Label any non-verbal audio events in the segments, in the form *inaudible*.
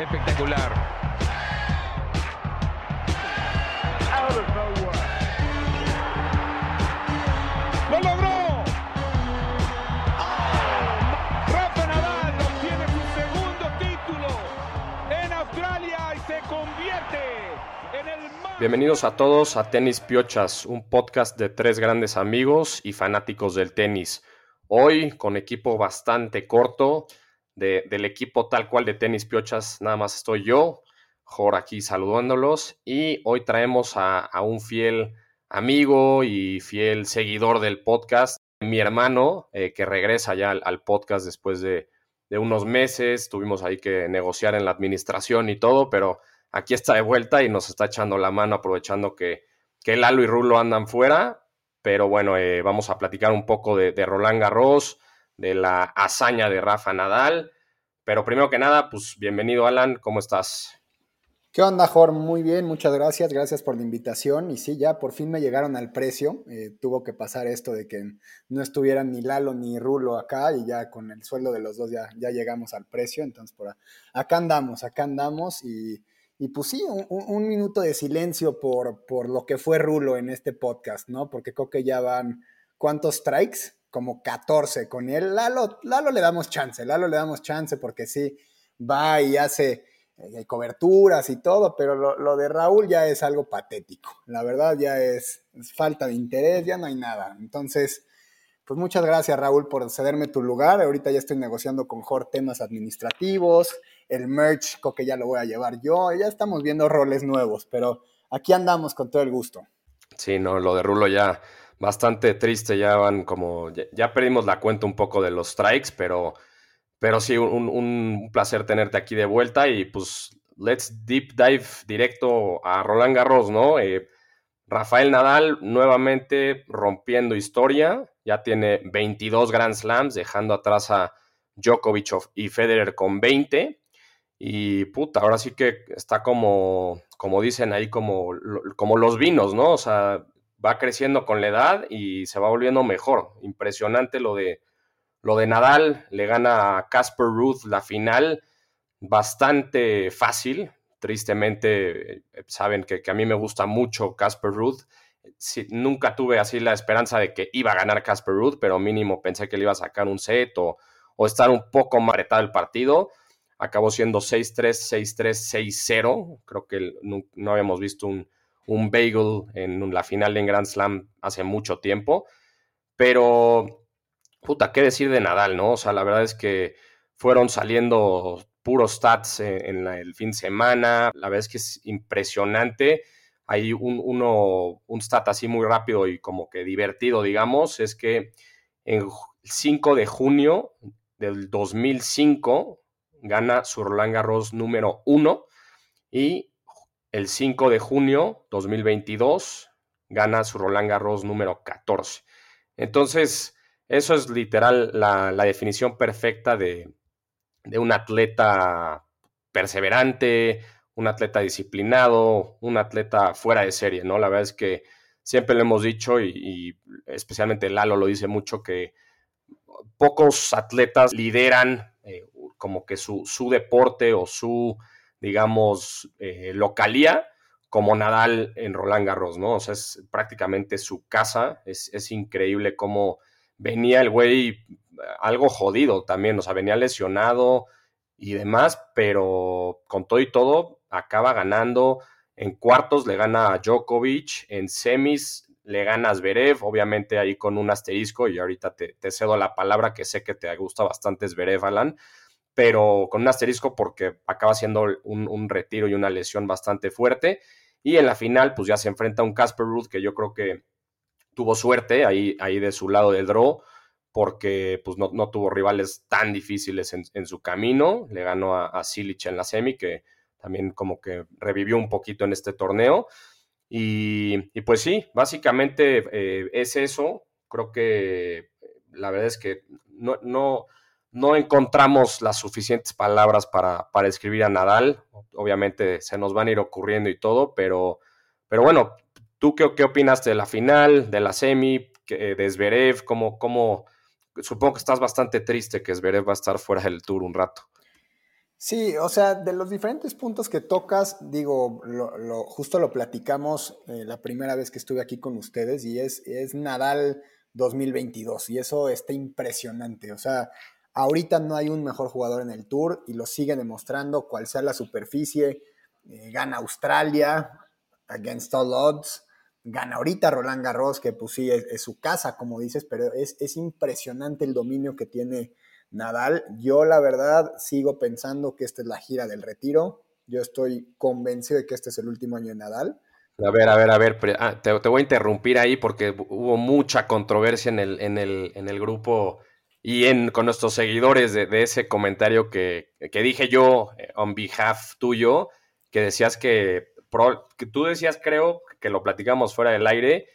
Espectacular. ¡Lo logró! Rafa Nadal obtiene su segundo título en Australia y se convierte en el más... Bienvenidos a todos a Tenis Piochas, un podcast de tres grandes amigos y fanáticos del tenis. Hoy con equipo bastante corto, de- del equipo tal cual de Tenis Piochas, nada más estoy yo, Jor aquí saludándolos y hoy traemos a, a un fiel amigo y fiel seguidor del podcast, mi hermano, eh, que regresa ya al, podcast después de, de unos meses, tuvimos ahí que negociar en la administración y todo, pero aquí está de vuelta y nos está echando la mano aprovechando que, que Lalo y Rulo andan fuera. Pero bueno, eh, vamos a platicar un poco de Roland Garros, de la hazaña de Rafa Nadal. Pero primero que nada, pues bienvenido Alan, ¿cómo estás? ¿Qué onda, Jorge? Muy bien, muchas gracias. Gracias por la invitación. Y sí, ya por fin me llegaron al precio. Eh, tuvo que pasar esto de que no estuvieran ni Lalo ni Rulo acá y ya con el sueldo de los dos ya, ya llegamos al precio. Entonces, por acá andamos, acá andamos. Y, y pues sí, un- un minuto de silencio por, por lo que fue Rulo en este podcast, ¿no? Porque creo que ya van, ¿cuántos strikes? Como 14 con él. Lalo, Lalo le damos chance, Lalo le damos chance porque sí, va y hace eh, coberturas y todo, pero lo, de Raúl ya es algo patético. La verdad ya es, es falta de interés, ya no hay nada. Entonces, pues muchas gracias Raúl por cederme tu lugar. Ahorita ya estoy negociando con Jorge temas administrativos, el merch creo que ya lo voy a llevar yo, ya estamos viendo roles nuevos, pero aquí andamos con todo el gusto. Sí, no, lo de Rulo ya bastante triste, ya van como, ya, perdimos la cuenta un poco de los strikes, pero, pero sí, un, un placer tenerte aquí de vuelta y pues let's deep dive directo a Roland Garros, ¿no? Eh, Rafael Nadal nuevamente rompiendo historia, ya tiene 22 Grand Slams, dejando atrás a Djokovic y Federer con 20. Y puta, ahora sí que está como, como dicen ahí, como, como los vinos, ¿no? O sea, va creciendo con la edad y se va volviendo mejor. Impresionante lo de, lo de Nadal, le gana a Casper Ruth la final, bastante fácil. Tristemente, eh, saben que, que a mí me gusta mucho Casper Ruth. Sí, nunca tuve así la esperanza de que iba a ganar Casper Ruth, pero mínimo pensé que le iba a sacar un set o, o estar un poco maretado el partido. Acabó siendo 6-3, 6-3, 6-0. Creo que no, no habíamos visto un, un bagel en la final en Grand Slam hace mucho tiempo. Pero, puta, ¿qué decir de Nadal, no? O sea, la verdad es que fueron saliendo puros stats en, la- el fin de semana. La verdad es que es impresionante. Hay un, uno, un stat así muy rápido y como que divertido, digamos, es que en ju- 5 de junio del 2005 gana su Roland Garros número 1 y el 5 de junio 2022 gana su Roland Garros número 14. Entonces, eso es literal la, definición perfecta de, un atleta perseverante, un atleta disciplinado, un atleta fuera de serie, ¿no? La verdad es que siempre lo hemos dicho y, especialmente Lalo lo dice mucho que pocos atletas lideran eh, como que su, deporte o su, digamos, eh, localía como Nadal en Roland Garros, ¿no? O sea, es prácticamente su casa, es, es increíble cómo venía el güey algo jodido también, o sea, venía lesionado y demás, pero con todo y todo acaba ganando. En cuartos le gana a Djokovic, en semis le gana a Zverev, obviamente ahí con un asterisco, y ahorita te, te, cedo la palabra que sé que te gusta bastante Zverev, Alan, pero con un asterisco porque acaba siendo un, un retiro y una lesión bastante fuerte. Y en la final, pues ya se enfrenta a un Casper Ruth que yo creo que tuvo suerte ahí, ahí de su lado del draw, porque pues no, no tuvo rivales tan difíciles en, en, su camino. Le ganó a, a Silic en la semi, que también como que revivió un poquito en este torneo. Y, y pues sí, básicamente eh, es eso. Creo que la verdad es que no, no, no encontramos las suficientes palabras para, para, escribir a Nadal. Obviamente se nos van a ir ocurriendo y todo, pero, pero bueno, ¿tú qué, qué opinas de la final, de la semi, de Zverev? ¿Cómo, cómo, supongo que estás bastante triste que Zverev va a estar fuera del tour un rato. Sí, o sea, de los diferentes puntos que tocas, digo, lo, justo lo platicamos eh, la primera vez que estuve aquí con ustedes y es, es Nadal 2022 y eso está impresionante. O sea, ahorita no hay un mejor jugador en el tour y lo sigue demostrando, cual sea la superficie, eh, gana Australia, against all odds, gana ahorita Roland Garros, que pues sí, es, su casa, como dices, pero es, es impresionante el dominio que tiene Nadal, yo la verdad sigo pensando que esta es la gira del retiro. Yo estoy convencido de que este es el último año de Nadal. A ver, a ver, a ver, ah, te, voy a interrumpir ahí porque hubo mucha controversia en el, en el, en el grupo y en, con nuestros seguidores de, ese comentario que, dije yo eh, on behalf tuyo, que decías que, que tú decías, creo, que lo platicamos fuera del aire,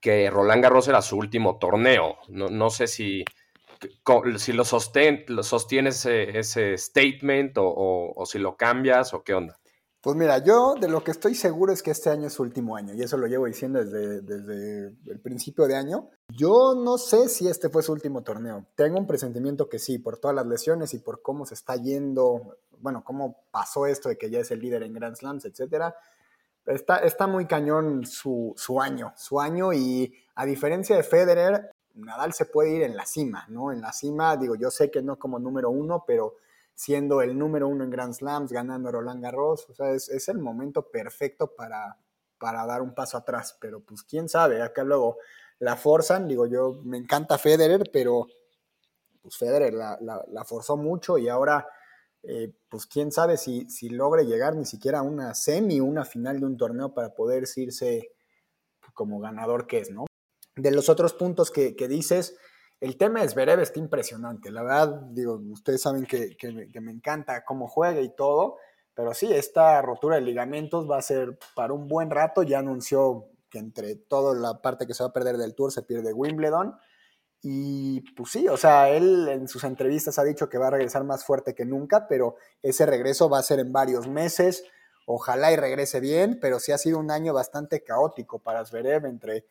que Roland Garros era su último torneo. No, no sé si, si lo, sostén, lo sostienes ese, statement o, si lo cambias o qué onda. Pues mira, yo de lo que estoy seguro es que este año es su último año y eso lo llevo diciendo desde, desde el principio de año. Yo no sé si este fue su último torneo. Tengo un presentimiento que sí, por todas las lesiones y por cómo se está yendo, bueno, cómo pasó esto de que ya es el líder en Grand Slams, etcétera. Está, está muy cañón su, su año, su año y a diferencia de Federer, Nadal se puede ir en la cima, ¿no? En la cima, digo, yo sé que no como número uno, pero siendo el número uno en Grand Slams, ganando Roland Garros, o sea, es, el momento perfecto para, para dar un paso atrás, pero pues quién sabe, acá luego la forzan, digo, yo me encanta Federer, pero pues Federer la, forzó mucho y ahora, eh, pues quién sabe si, si logre llegar ni siquiera a una semi, una final de un torneo para poder irse como ganador que es, ¿no? de los otros puntos que, dices, el tema es Zverev está impresionante. La verdad, digo, ustedes saben que, me, encanta cómo juega y todo, pero sí, esta rotura de ligamentos va a ser para un buen rato. Ya anunció que entre toda la parte que se va a perder del tour se pierde Wimbledon. Y pues sí, o sea, él en sus entrevistas ha dicho que va a regresar más fuerte que nunca, pero ese regreso va a ser en varios meses. Ojalá y regrese bien, pero sí ha sido un año bastante caótico para Zverev entre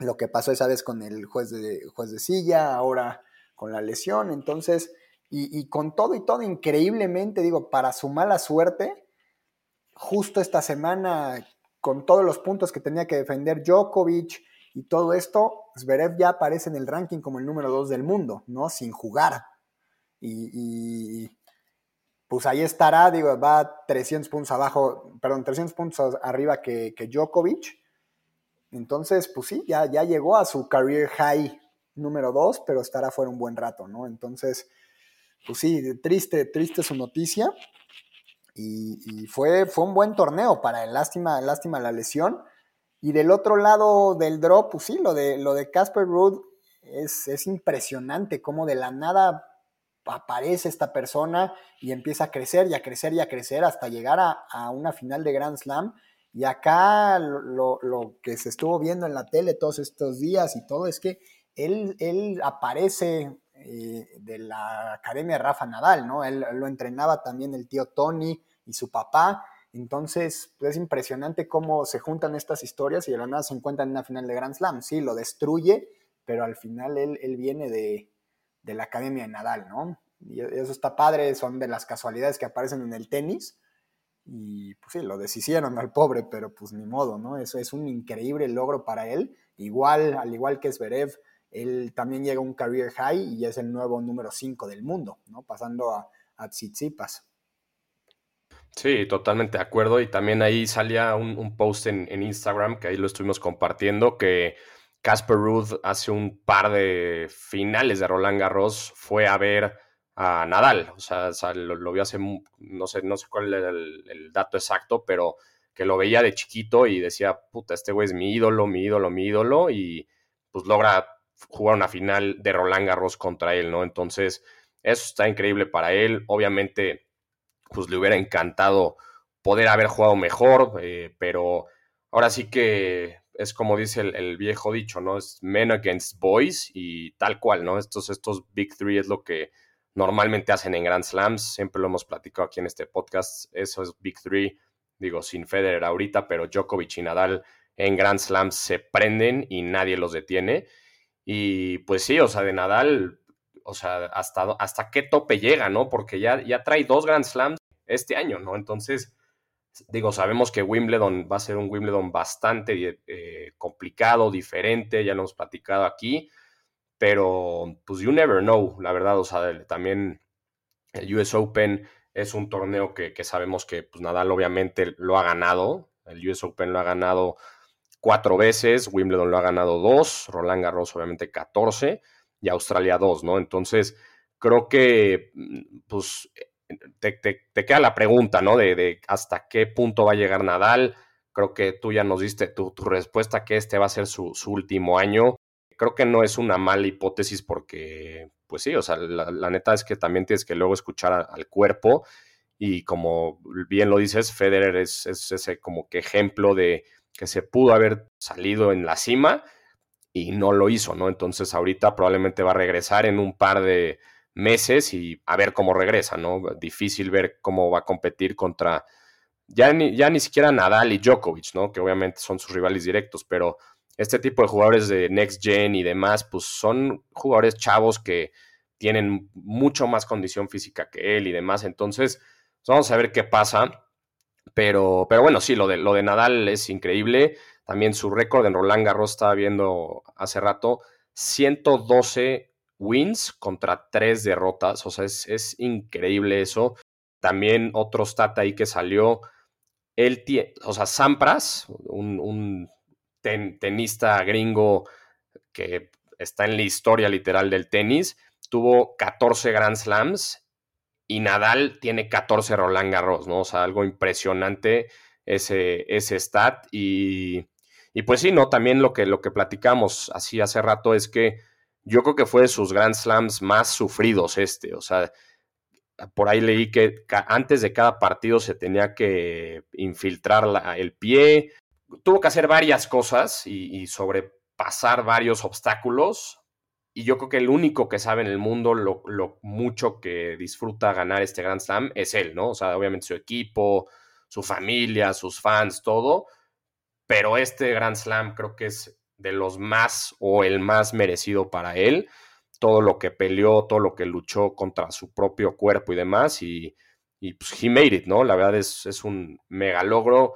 lo que pasó esa vez con el juez de, juez de silla, ahora con la lesión, entonces, y, con todo y todo, increíblemente, digo, para su mala suerte, justo esta semana, con todos los puntos que tenía que defender Djokovic y todo esto, Zverev ya aparece en el ranking como el número dos del mundo, ¿no? Sin jugar. Y, pues ahí estará, digo, va 300 puntos abajo, perdón, 300 puntos arriba que, que Djokovic entonces, pues sí, ya, ya llegó a su career high número 2, pero estará fuera un buen rato, ¿no? Entonces, pues sí, triste, triste su noticia. Y, fue, fue un buen torneo para él, lástima, lástima la lesión. Y del otro lado del drop, pues sí, lo de lo de Casper Ruud es, es impresionante cómo de la nada aparece esta persona y empieza a crecer y a crecer y a crecer hasta llegar a, a una final de Grand Slam y acá lo, que se estuvo viendo en la tele todos estos días y todo es que él, él aparece eh, de la Academia Rafa Nadal, ¿no? Él lo entrenaba también el tío Tony y su papá. Entonces, pues, es impresionante cómo se juntan estas historias y de la nada se encuentran en una final de Grand Slam. Sí, lo destruye, pero al final él, él viene de, de la Academia de Nadal, ¿no? Y eso está padre, son de las casualidades que aparecen en el tenis y pues sí, lo deshicieron al pobre, pero pues ni modo, ¿no? Eso es un increíble logro para él. Igual, al igual que Zverev, él también llega a un career high y es el nuevo número 5 del mundo, ¿no? Pasando a, a Tsitsipas. Sí, totalmente de acuerdo. Y también ahí salía un, post en, en, Instagram, que ahí lo estuvimos compartiendo, que Casper Ruth hace un par de finales de Roland Garros fue a ver a Nadal. O sea, lo, vi hace, no sé, no sé cuál era el, dato exacto, pero que lo veía de chiquito y decía, puta, este güey es mi ídolo, mi ídolo, mi ídolo, y pues logra jugar una final de Roland Garros contra él, ¿no? Entonces, eso está increíble para él. Obviamente, pues le hubiera encantado poder haber jugado mejor, eh, pero ahora sí que es como dice el, el, viejo dicho, ¿no? Es men against boys y tal cual, ¿no? Estos, estos Big Three es lo que normalmente hacen en Grand Slams. Siempre lo hemos platicado aquí en este podcast. Eso es Big Three, digo, sin Federer ahorita, pero Djokovic y Nadal en Grand Slams se prenden y nadie los detiene. Y pues sí, o sea, de Nadal, o sea, hasta, hasta qué tope llega, ¿no? Porque ya, ya trae dos Grand Slams este año, ¿no? Entonces, digo, sabemos que Wimbledon va a ser un Wimbledon bastante eh, complicado, diferente, ya lo hemos platicado aquí, pero pues you never know, la verdad, o sea, también el US Open es un torneo que, sabemos que pues, Nadal obviamente lo ha ganado, el US Open lo ha ganado cuatro veces, Wimbledon lo ha ganado dos, Roland Garros obviamente 14 y Australia dos, ¿no? Entonces, creo que mm, pues te, queda la pregunta, ¿no? De, hasta qué punto va a llegar Nadal. Creo que tú ya nos diste tu, respuesta que este va a ser su, último año. Creo que no es una mala hipótesis porque, pues sí, o sea, la, neta es que también tienes que luego escuchar al cuerpo y como bien lo dices, Federer es, es ese como que ejemplo de que se pudo haber salido en la cima y no lo hizo, ¿no? Entonces ahorita probablemente va a regresar en un par de, meses y a ver cómo regresa, ¿no? Difícil ver cómo va a competir contra ya ya ni siquiera Nadal y Djokovic, ¿no? Que obviamente son sus rivales directos, pero este tipo de jugadores de Next Gen y demás, pues son jugadores chavos que tienen mucho más condición física que él y demás. Entonces, pues, vamos a ver qué pasa. Pero, pero bueno, sí, lo de, lo de Nadal es increíble. También su récord en Roland Garros estaba viendo hace rato, 112 wins contra tres derrotas. O sea, es, increíble eso. También otro stat ahí que salió. Él o sea, Sampras, un, tenista gringo que está en la historia literal del tenis, tuvo 14 Grand Slams y Nadal tiene 14 Roland Garros, ¿no? O sea, algo impresionante ese, ese stat. Y, y pues sí, ¿no? También lo que, lo que platicamos así hace rato es que yo creo que fue de sus Grand Slams más sufridos este. O sea, por ahí leí que antes de cada partido se tenía que infiltrar el pie. Tuvo que hacer varias cosas y, sobrepasar varios obstáculos. Y yo creo que el único que sabe en el mundo lo, lo, mucho que disfruta ganar este Grand Slam es él, ¿no? O sea, obviamente su equipo, su familia, sus fans, todo. Pero este Grand Slam creo que es de los más o el más merecido para él. Todo lo que peleó, todo lo que luchó contra su propio cuerpo y demás. Y, y pues he made it, ¿no? La verdad es, es, un mega logro.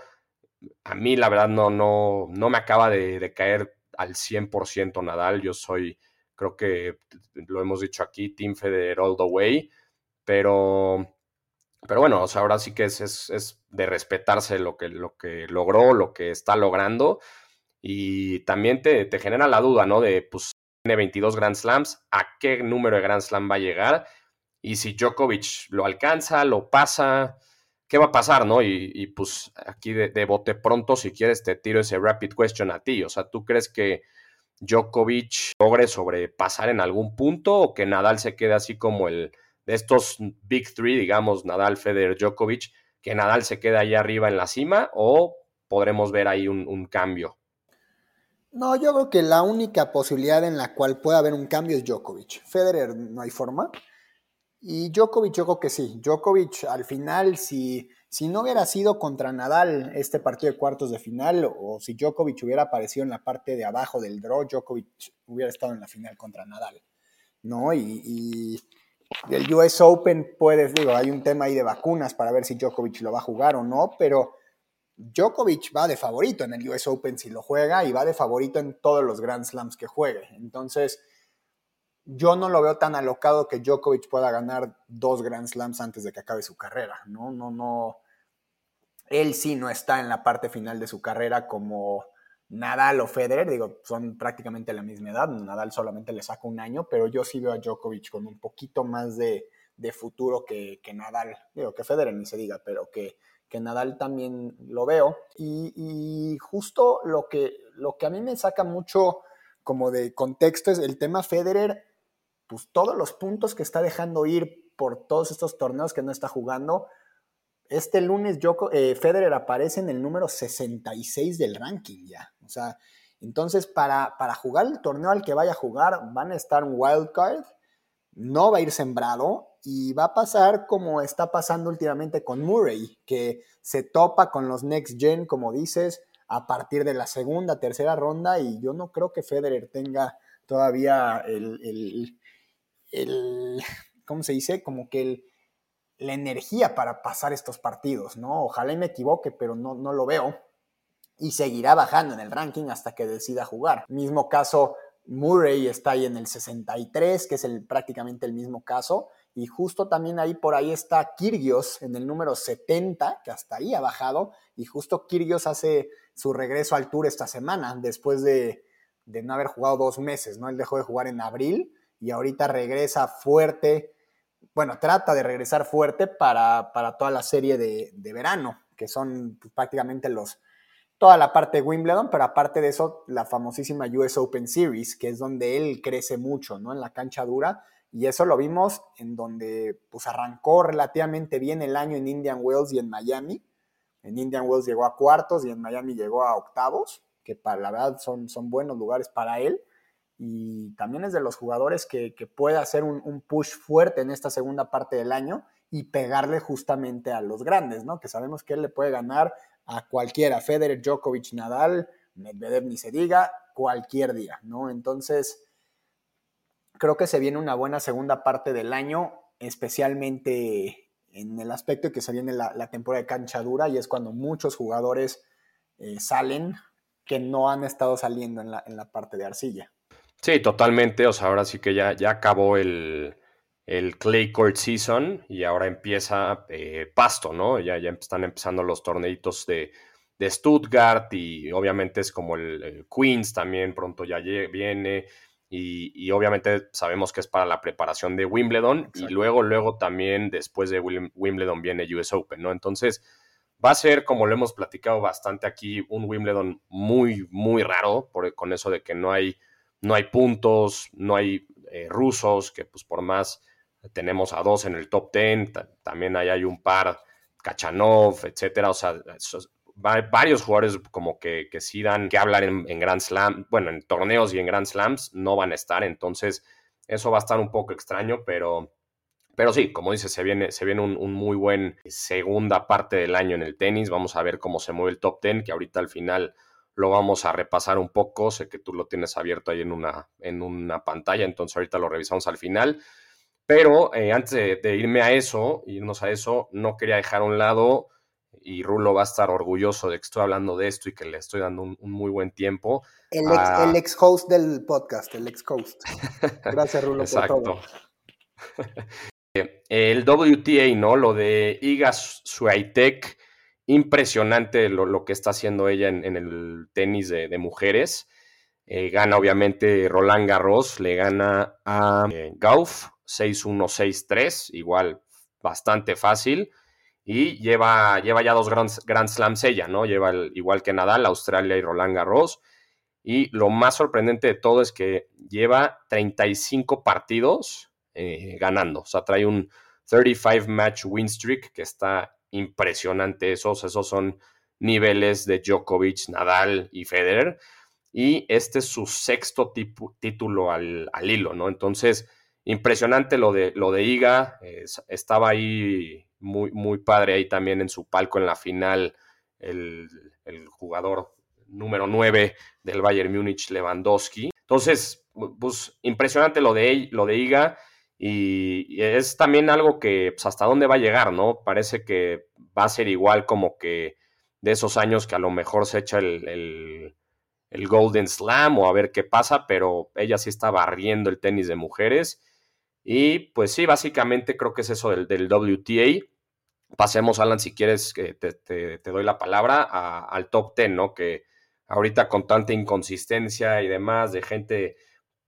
A mí, la verdad, no, no, no me acaba de, caer al 100% Nadal. Yo soy, creo que lo hemos dicho aquí, Team Federer all the way. Pero, pero bueno, o sea, ahora sí que es, es, es de respetarse lo que, lo que logró, lo que está logrando y también te, genera la duda, ¿no? De, pues, tiene 22 Grand Slams, ¿a qué número de Grand Slam va a llegar? Y si Djokovic lo alcanza, lo pasa, ¿qué va a pasar, no? Y, pues aquí de, bote pronto, si quieres, te tiro ese rapid question a ti. O sea, ¿tú crees que Djokovic logre sobrepasar en algún punto o que Nadal se quede así como el de estos Big Three, digamos, Nadal, Federer, Djokovic, que Nadal se quede ahí arriba en la cima o podremos ver ahí un cambio? No, yo creo que la única posibilidad en la cual puede haber un cambio es Djokovic. Federer no hay forma. Y Djokovic yo creo que sí. Djokovic al final, si, si no hubiera sido contra Nadal este partido de cuartos de final, o si Djokovic hubiera aparecido en la parte de abajo del draw, Djokovic hubiera estado en la final contra Nadal. ¿No? Y, el US Open, puedes, digo, hay un tema ahí de vacunas para ver si Djokovic lo va a jugar o no, pero Djokovic va de favorito en el US Open si lo juega y va de favorito en todos los Grand Slams que juegue. Entonces, yo no lo veo tan alocado que Djokovic pueda ganar dos Grand Slams antes de que acabe su carrera. No, no, no. Él sí no está en la parte final de su carrera como Nadal o Federer. Digo, son prácticamente la misma edad. Nadal solamente le saca un año, pero yo sí veo a Djokovic con un poquito más de, futuro que, que Nadal. Digo, que Federer ni se diga, pero que que Nadal también lo veo. Y, justo lo que, lo que a mí me saca mucho como de contexto es el tema Federer, pues todos los puntos que está dejando ir por todos estos torneos que no está jugando. Este lunes eh, Federer aparece en el número 66 del ranking ya. O sea, entonces para, para jugar el torneo al que vaya a jugar van a estar un wildcard, no va a ir sembrado y va a pasar como está pasando últimamente con Murray, que se topa con los Next Gen, como dices, a partir de la segunda, tercera ronda y yo no creo que Federer tenga todavía el, *laughs* ¿cómo se dice? Como que el, la energía para pasar estos partidos, ¿no? Ojalá y me equivoque, pero no, no lo veo. Y seguirá bajando en el ranking hasta que decida jugar. Mismo caso, Murray está ahí en el 63, que es el, prácticamente el mismo caso. Y justo también ahí por ahí está Kirgios en el número 70, que hasta ahí ha bajado. Y justo Kirgios hace su regreso al Tour esta semana, después de, no haber jugado dos meses, ¿no? Él dejó de jugar en abril y ahorita regresa fuerte. Bueno, trata de regresar fuerte para, toda la serie de, verano, que son pues, prácticamente los, toda la parte de Wimbledon, pero aparte de eso, la famosísima US Open Series, que es donde él crece mucho, ¿no? En la cancha dura y eso lo vimos en donde pues arrancó relativamente bien el año en Indian Wells y en Miami. En Indian Wells llegó a cuartos y en Miami llegó a octavos, que para la verdad son, son buenos lugares para él. Y también es de los jugadores que, puede hacer un, push fuerte en esta segunda parte del año y pegarle justamente a los grandes, ¿no? Que sabemos que él le puede ganar a cualquiera, Federer, Djokovic, Nadal, Medvedev ni se diga, cualquier día, ¿no? Entonces, creo que se viene una buena segunda parte del año, especialmente en el aspecto que se viene la, temporada de cancha dura y es cuando muchos jugadores eh, salen que no han estado saliendo en la, parte de arcilla. Sí, totalmente. O sea, ahora sí que ya, ya acabó el, el Clay Court Season y ahora empieza eh, Pasto, ¿no? Ya, ya están empezando los torneitos de, de Stuttgart y obviamente es como el, el Queens también pronto ya viene. Y, obviamente sabemos que es para la preparación de Wimbledon y luego, luego también después de Wimbledon viene US Open, ¿no? Entonces va a ser, como lo hemos platicado bastante aquí, un Wimbledon muy, muy raro por, con eso de que no hay, no hay puntos, no hay eh, rusos, que pues por más tenemos a dos en el top ten, también ahí hay un par, Kachanov, etcétera, o sea, varios jugadores como que, que sí dan que hablar en, Grand Slam, bueno, en torneos y en Grand Slams no van a estar, entonces eso va a estar un poco extraño, pero, pero sí, como dices, se viene, se viene un, muy buen segunda parte del año en el tenis, vamos a ver cómo se mueve el top ten, que ahorita al final lo vamos a repasar un poco, sé que tú lo tienes abierto ahí en una, en una pantalla, entonces ahorita lo revisamos al final. Pero eh, antes de, de, irme a eso, irnos a eso, no quería dejar a un lado y Rulo va a estar orgulloso de que estoy hablando de esto y que le estoy dando un, muy buen tiempo. El ex, host del podcast, el ex host. *laughs* Gracias, Rulo, por todo. *laughs* el WTA, ¿no? Lo de Iga Swiatek, impresionante lo, que está haciendo ella en, el tenis de, mujeres. Eh, gana obviamente Roland Garros, le gana a eh, Gauff 6-1-6-3, igual bastante fácil y lleva, lleva ya dos Grand, Grand Slams ella, ¿no? Lleva igual que Nadal, Australia y Roland Garros. Y lo más sorprendente de todo es que lleva 35 partidos eh, ganando. O sea, trae un 35 match win streak que está impresionante. Esos, esos son niveles de Djokovic, Nadal y Federer. Y este es su sexto título al, hilo, ¿no? Entonces, impresionante lo de, lo de Iga. estaba ahí muy, muy padre ahí también en su palco en la final, el, jugador número 9 del Bayern Múnich, Lewandowski. Entonces, pues impresionante lo de, lo de Iga y, es también algo que pues, hasta dónde va a llegar, ¿no? Parece que va a ser igual como que de esos años que a lo mejor se echa el, el Golden Slam o a ver qué pasa, pero ella sí está barriendo el tenis de mujeres. Y pues sí, básicamente creo que es eso del, del WTA pasemos, Alan, si quieres, que te, doy la palabra al top 10, ¿no? Que ahorita con tanta inconsistencia y demás de gente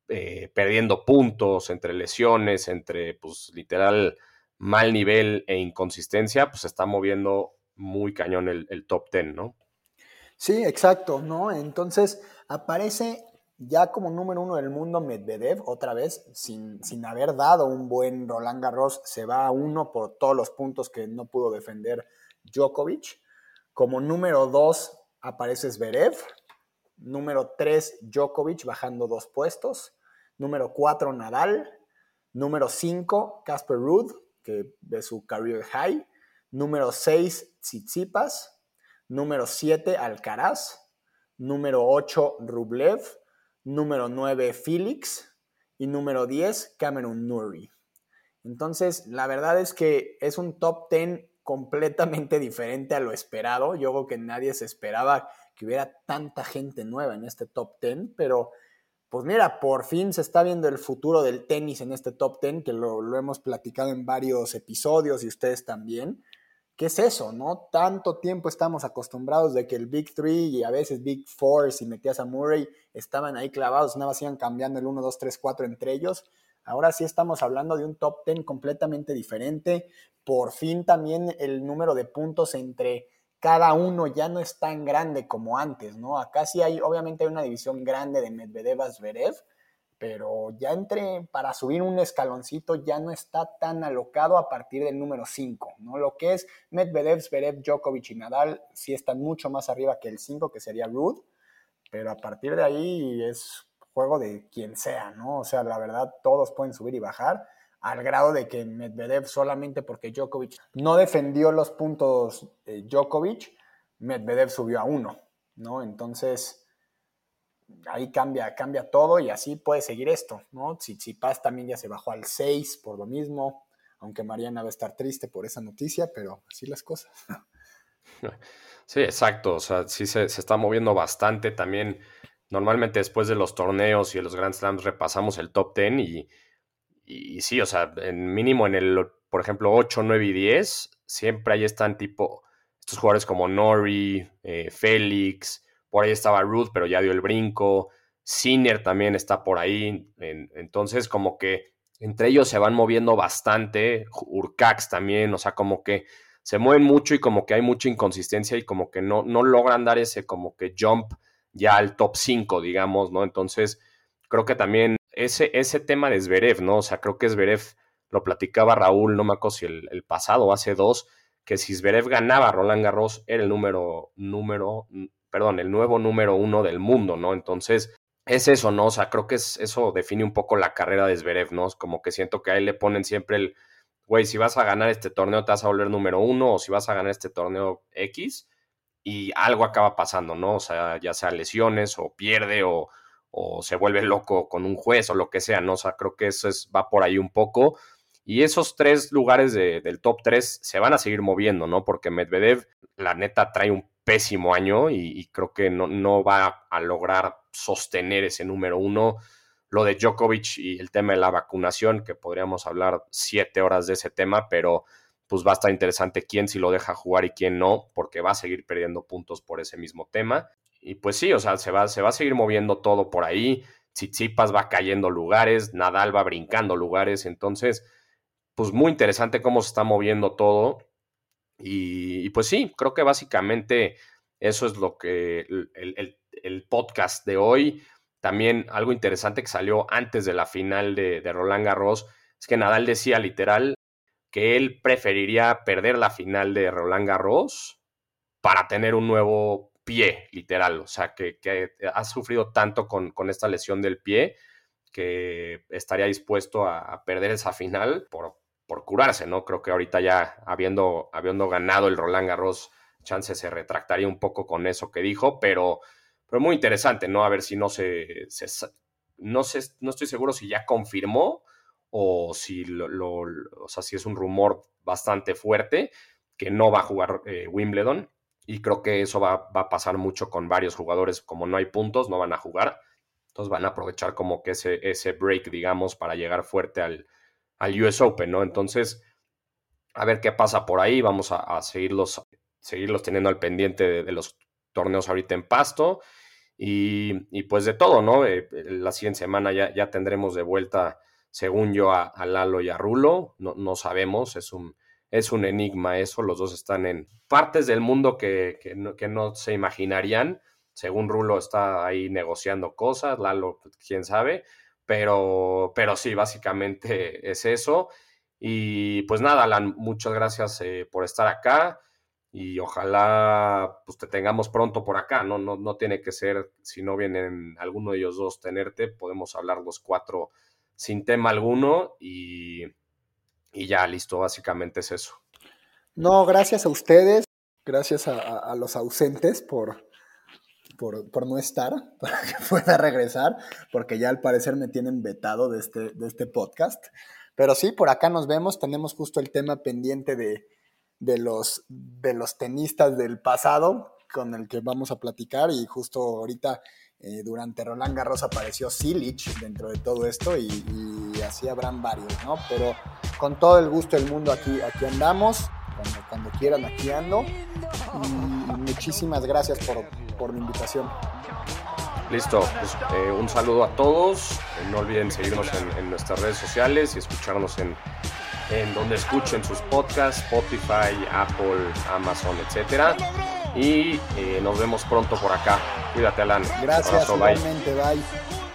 eh, perdiendo puntos entre lesiones, entre, pues, literal, mal nivel e inconsistencia, pues se está moviendo muy cañón el, top 10, ¿no? Sí, exacto, ¿no? Entonces aparece ya como número uno del mundo, Medvedev, otra vez, sin, sin, haber dado un buen Roland Garros, se va a uno por todos los puntos que no pudo defender Djokovic. Como número dos aparece Zverev. Número tres, Djokovic, bajando dos puestos. Número cuatro, Nadal. Número cinco, Casper Ruud, que ve su career high. Número seis, Tsitsipas. Número siete, Alcaraz. Número ocho, Rublev número 9 Felix y número 10 Cameron Nuri. Entonces, la verdad es que es un top 10 completamente *laughs* diferente a lo esperado. Yo creo que nadie se esperaba que hubiera tanta gente nueva en este top 10, pero pues mira, por fin se está viendo el futuro del tenis en este top 10, que lo, hemos platicado en varios episodios y ustedes también. ¿Qué es eso, no? Tanto tiempo estamos acostumbrados de que el Big Three y a veces Big Four, si metías a Murray, estaban ahí clavados, nada más iban cambiando el 1, 2, 3, 4 entre ellos. Ahora sí estamos hablando de un top 10 completamente diferente. Por fin también el número de puntos entre cada uno ya no es tan grande como antes, ¿no? Acá sí hay, obviamente hay una división grande de Medvedev Zverev, pero ya entre para subir un escaloncito ya no está tan alocado a partir del número 5, ¿no? Lo que es Medvedev, Zverev, Djokovic y Nadal sí están mucho más arriba que el 5, que sería Rude, pero a partir de ahí es juego de quien sea, ¿no? O sea, la verdad todos pueden subir y bajar al grado de que Medvedev solamente porque Djokovic no defendió los puntos de Djokovic, Medvedev subió a uno, ¿no? Entonces ahí cambia, cambia todo y así puede seguir esto, ¿no? Tsitsipas también ya se bajó al 6 por lo mismo, aunque Mariana va a estar triste por esa noticia, pero así las cosas. *laughs* Sí, exacto, o sea, sí se, está moviendo bastante también. Normalmente después de los torneos y de los Grand Slams repasamos el top 10 y, y, sí, o sea, en mínimo en el, por ejemplo, 8, 9 y 10, siempre ahí están tipo estos jugadores como Nori, eh, Félix, por ahí estaba Ruth, pero ya dio el brinco. Sinner también está por ahí. entonces, como que entre ellos se van moviendo bastante. Urcax también, o sea, como que se mueven mucho y como que hay mucha inconsistencia y como que no, no logran dar ese como que jump ya al top 5, digamos, ¿no? Entonces, creo que también ese, ese tema de Zverev, ¿no? O sea, creo que Zverev lo platicaba Raúl, no me acuerdo el, pasado, hace dos, que si Zverev ganaba Roland Garros era el número, número perdón, el nuevo número uno del mundo, ¿no? Entonces, es eso, ¿no? O sea, creo que es, eso define un poco la carrera de Zverev, ¿no? Como que siento que a él le ponen siempre el, güey, si vas a ganar este torneo te vas a volver número uno, o si vas a ganar este torneo X, y algo acaba pasando, ¿no? O sea, ya sea lesiones, o pierde, o, o se vuelve loco con un juez, o lo que sea, ¿no? O sea, creo que eso es, va por ahí un poco. Y esos tres lugares del top tres se van a seguir moviendo, ¿no? Porque Medvedev, la neta, trae un pésimo año y, creo que no, no, va a lograr sostener ese número uno. Lo de Djokovic y el tema de la vacunación, que podríamos hablar siete horas de ese tema, pero pues va a estar interesante quién si lo deja jugar y quién no, porque va a seguir perdiendo puntos por ese mismo tema. Y pues sí, o sea, se va, se va a seguir moviendo todo por ahí. Tsitsipas va cayendo lugares, Nadal va brincando lugares, entonces, pues muy interesante cómo se está moviendo todo. Y, pues sí, creo que básicamente eso es lo que el, podcast de hoy. También algo interesante que salió antes de la final de, de Roland Garros es que Nadal decía literal que él preferiría perder la final de Roland Garros para tener un nuevo pie, literal. O sea, que, ha sufrido tanto con, esta lesión del pie que estaría dispuesto a perder esa final por, por curarse, ¿no? Creo que ahorita ya habiendo, habiendo ganado el Roland Garros, Chance se retractaría un poco con eso que dijo, pero, pero muy interesante, ¿no? A ver si no se, no sé, no estoy seguro si ya confirmó o si lo, o sea, si es un rumor bastante fuerte que no va a jugar eh, Wimbledon y creo que eso va, va, a pasar mucho con varios jugadores, como no hay puntos, no van a jugar, entonces van a aprovechar como que ese, ese break, digamos, para llegar fuerte al, al US Open, ¿no? Entonces, a ver qué pasa por ahí, vamos a, seguirlos, seguirlos teniendo al pendiente de, los torneos ahorita en pasto y, pues de todo, ¿no? Eh, la siguiente semana ya, ya, tendremos de vuelta, según yo, a, Lalo y a Rulo, no, no, sabemos, es un, es un enigma eso, los dos están en partes del mundo que, que, no, que no se imaginarían, según Rulo está ahí negociando cosas, Lalo, pues, quién sabe, pero, pero sí, básicamente es eso. Y pues nada, Alan, muchas gracias eh, por estar acá y ojalá pues te tengamos pronto por acá, ¿no? No, no tiene que ser, si no vienen alguno de ellos dos tenerte, podemos hablar los cuatro sin tema alguno y, y ya listo, básicamente es eso. No, gracias a ustedes, gracias a, los ausentes por, por, por, no estar, *laughs* para que pueda regresar, porque ya al parecer me tienen vetado de este, de este podcast. Pero sí, por acá nos vemos, tenemos justo el tema pendiente de, de, los, de los tenistas del pasado con el que vamos a platicar y justo ahorita eh, durante Roland Garros apareció Silich dentro de todo esto y, así habrán varios, ¿no? Pero con todo el gusto del mundo aquí, aquí andamos, cuando, quieran aquí ando y muchísimas gracias por, por la invitación. Listo, pues eh, un saludo a todos. Eh, no olviden seguirnos en, nuestras redes sociales y escucharnos en, en donde escuchen sus podcasts, Spotify, Apple, Amazon, etcétera. Y eh, nos vemos pronto por acá. Cuídate, Alan. Gracias, igualmente, bye.